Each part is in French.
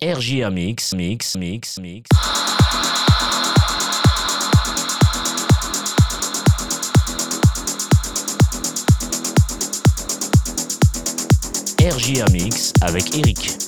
RJA Mix, Mix, Mix, Mix. RJA Mix avec Eric.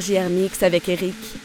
RGR Mix avec Eric.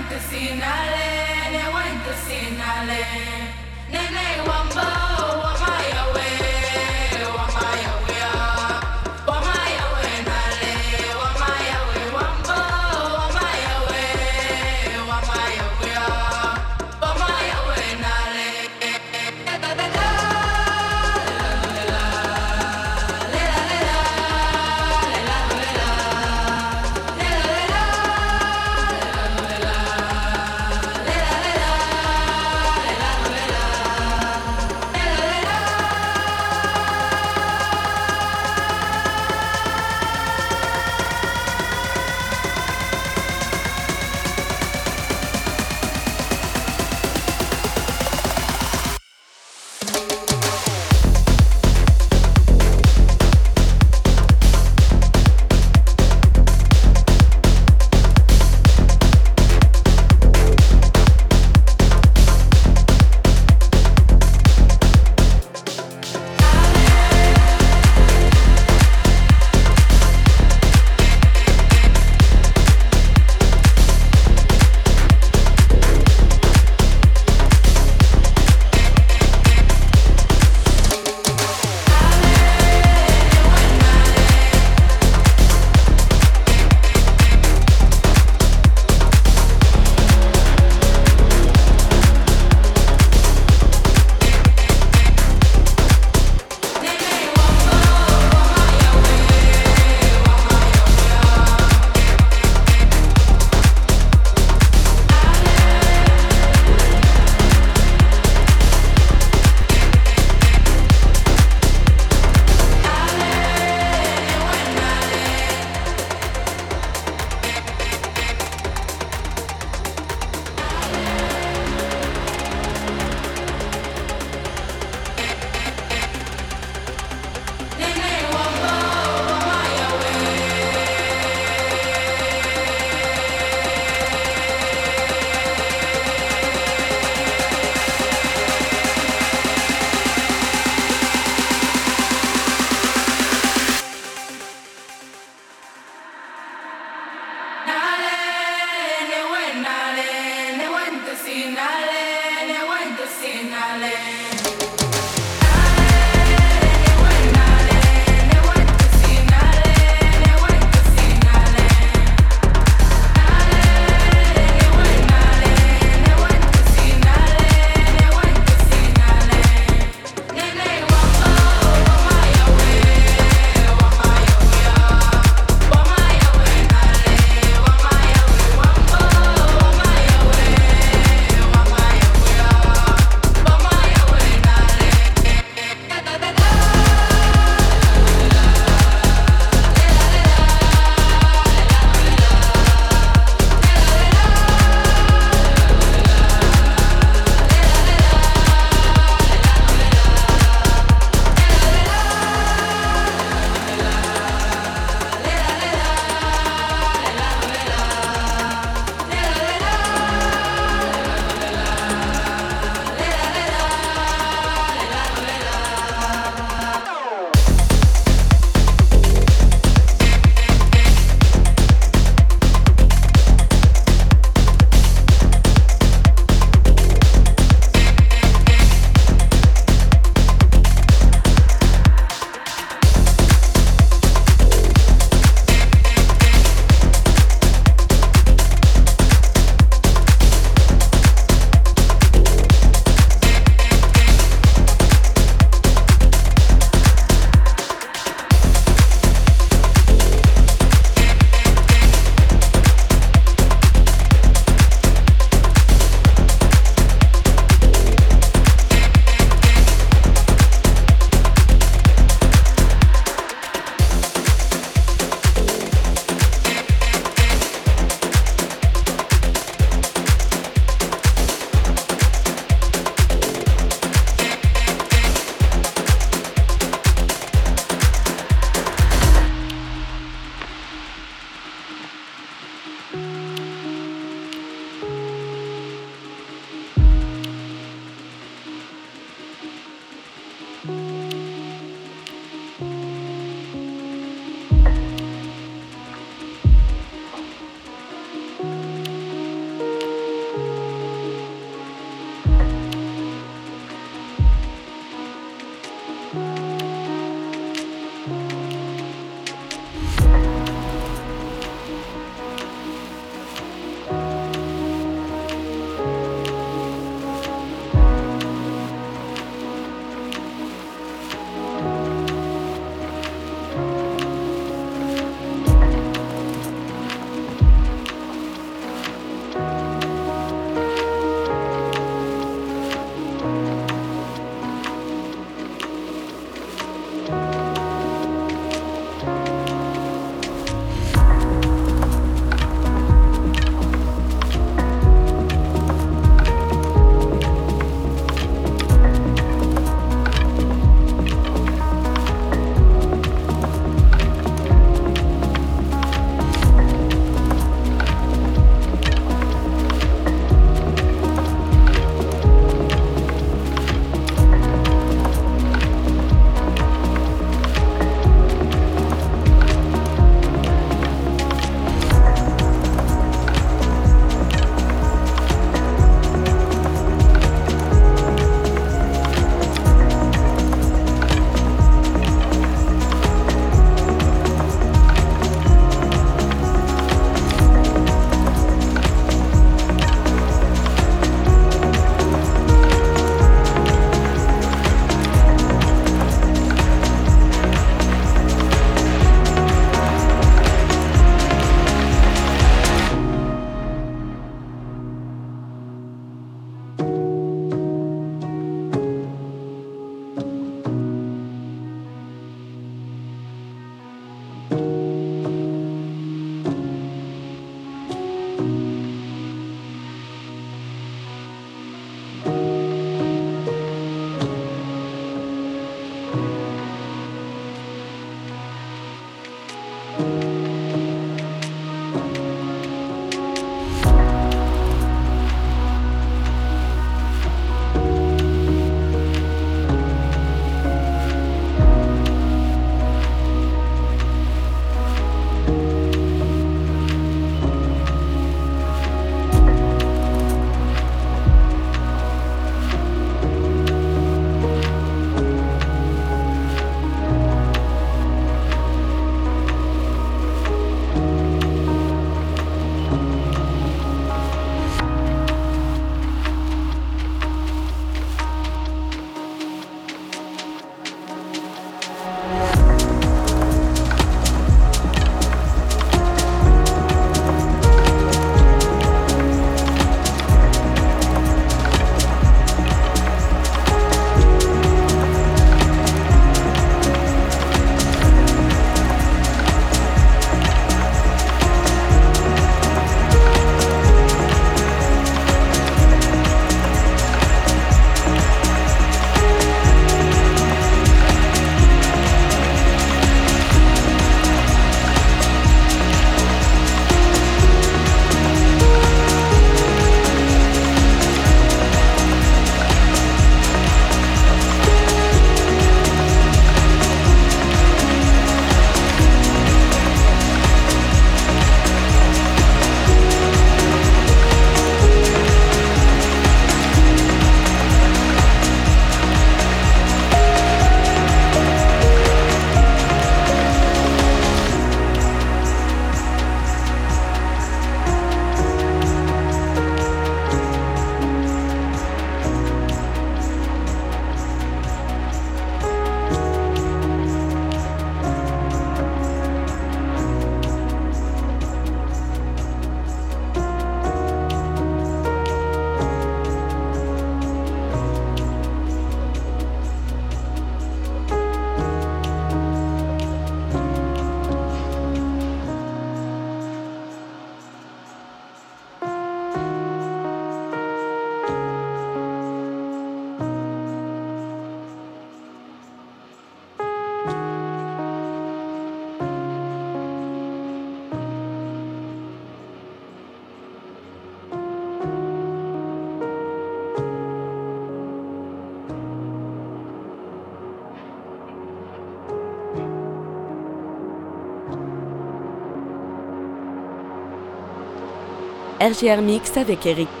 RGR Mix avec Eric.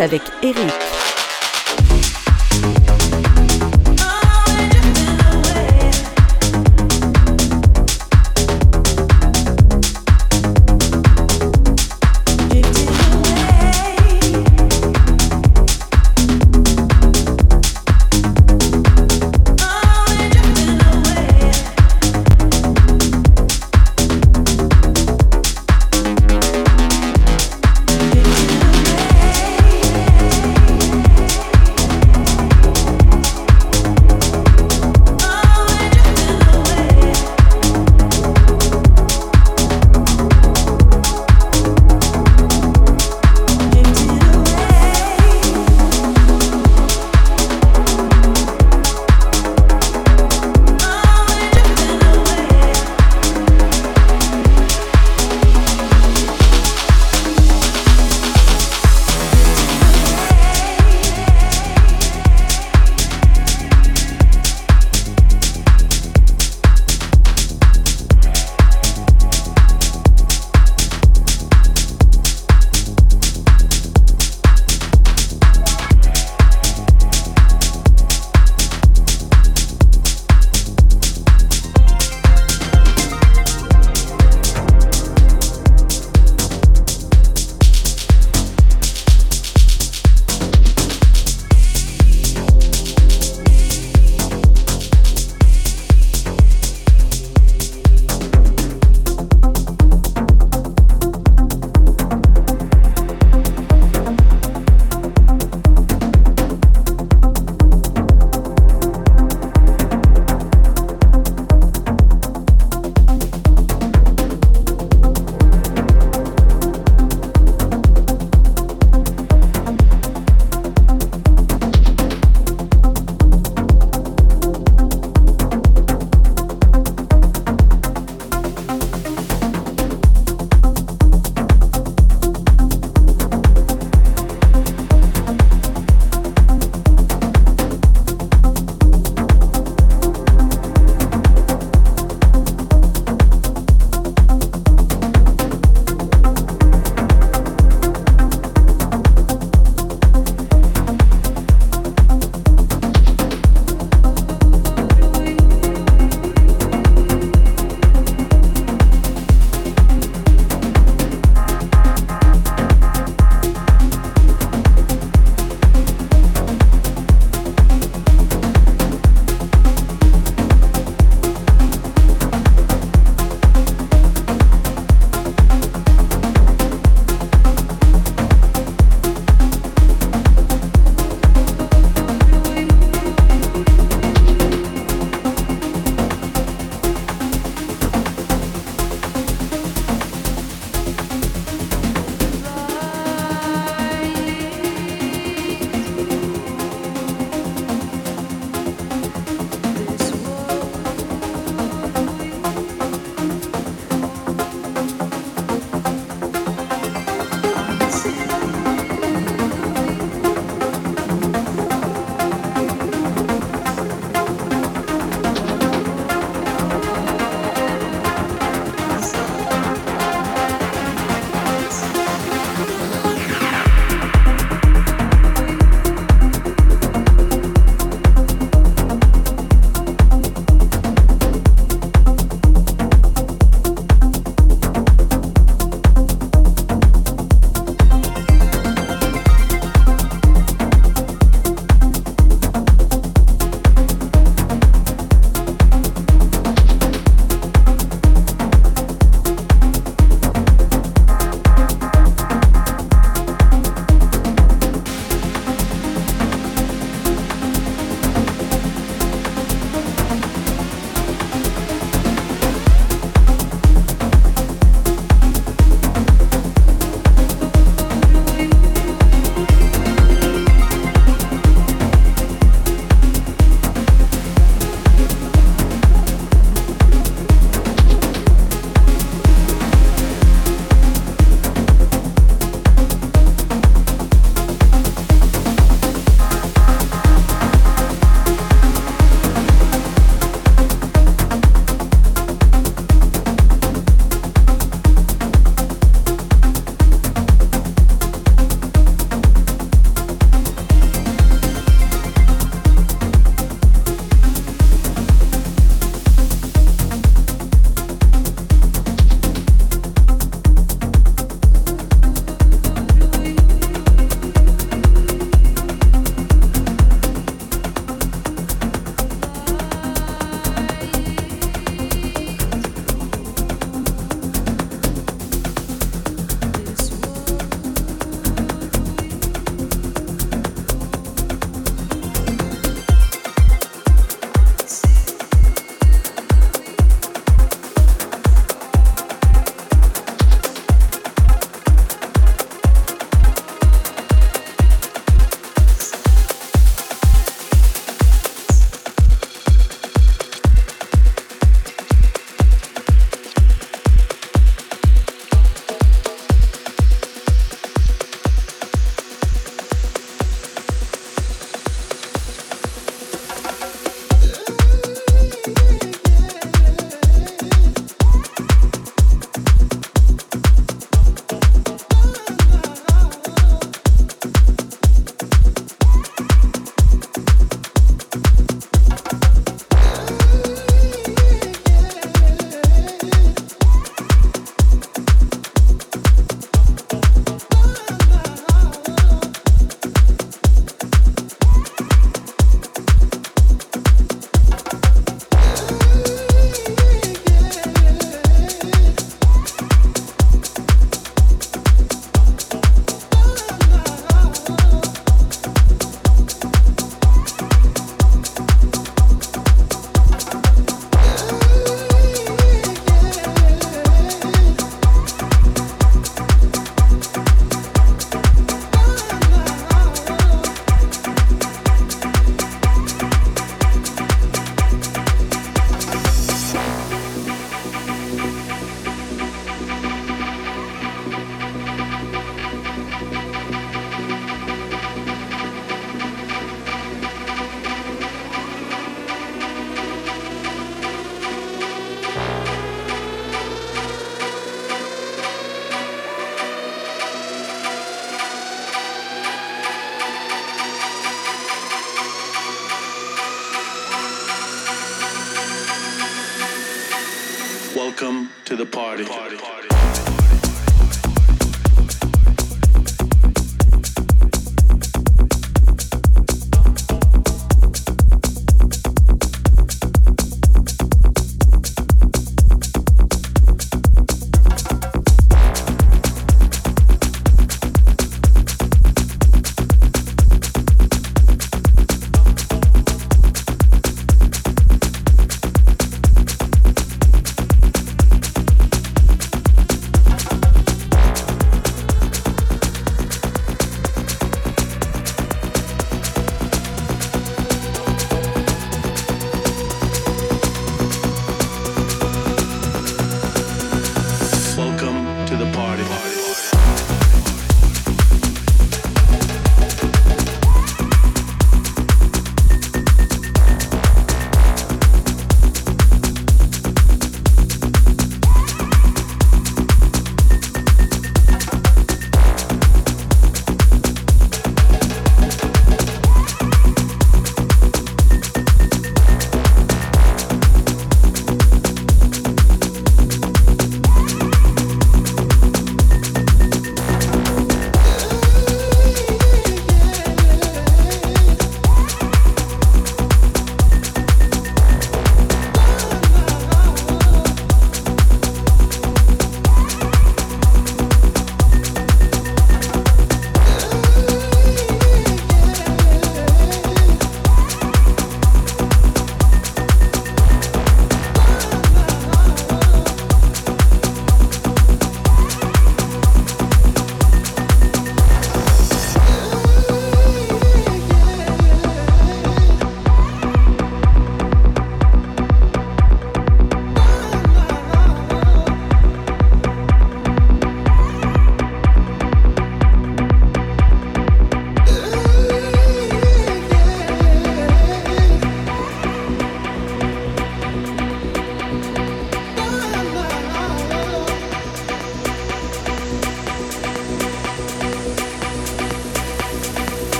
Avec Eric.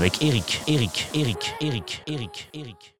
Avec Eric. Eric, Eric, Eric, Eric, Eric.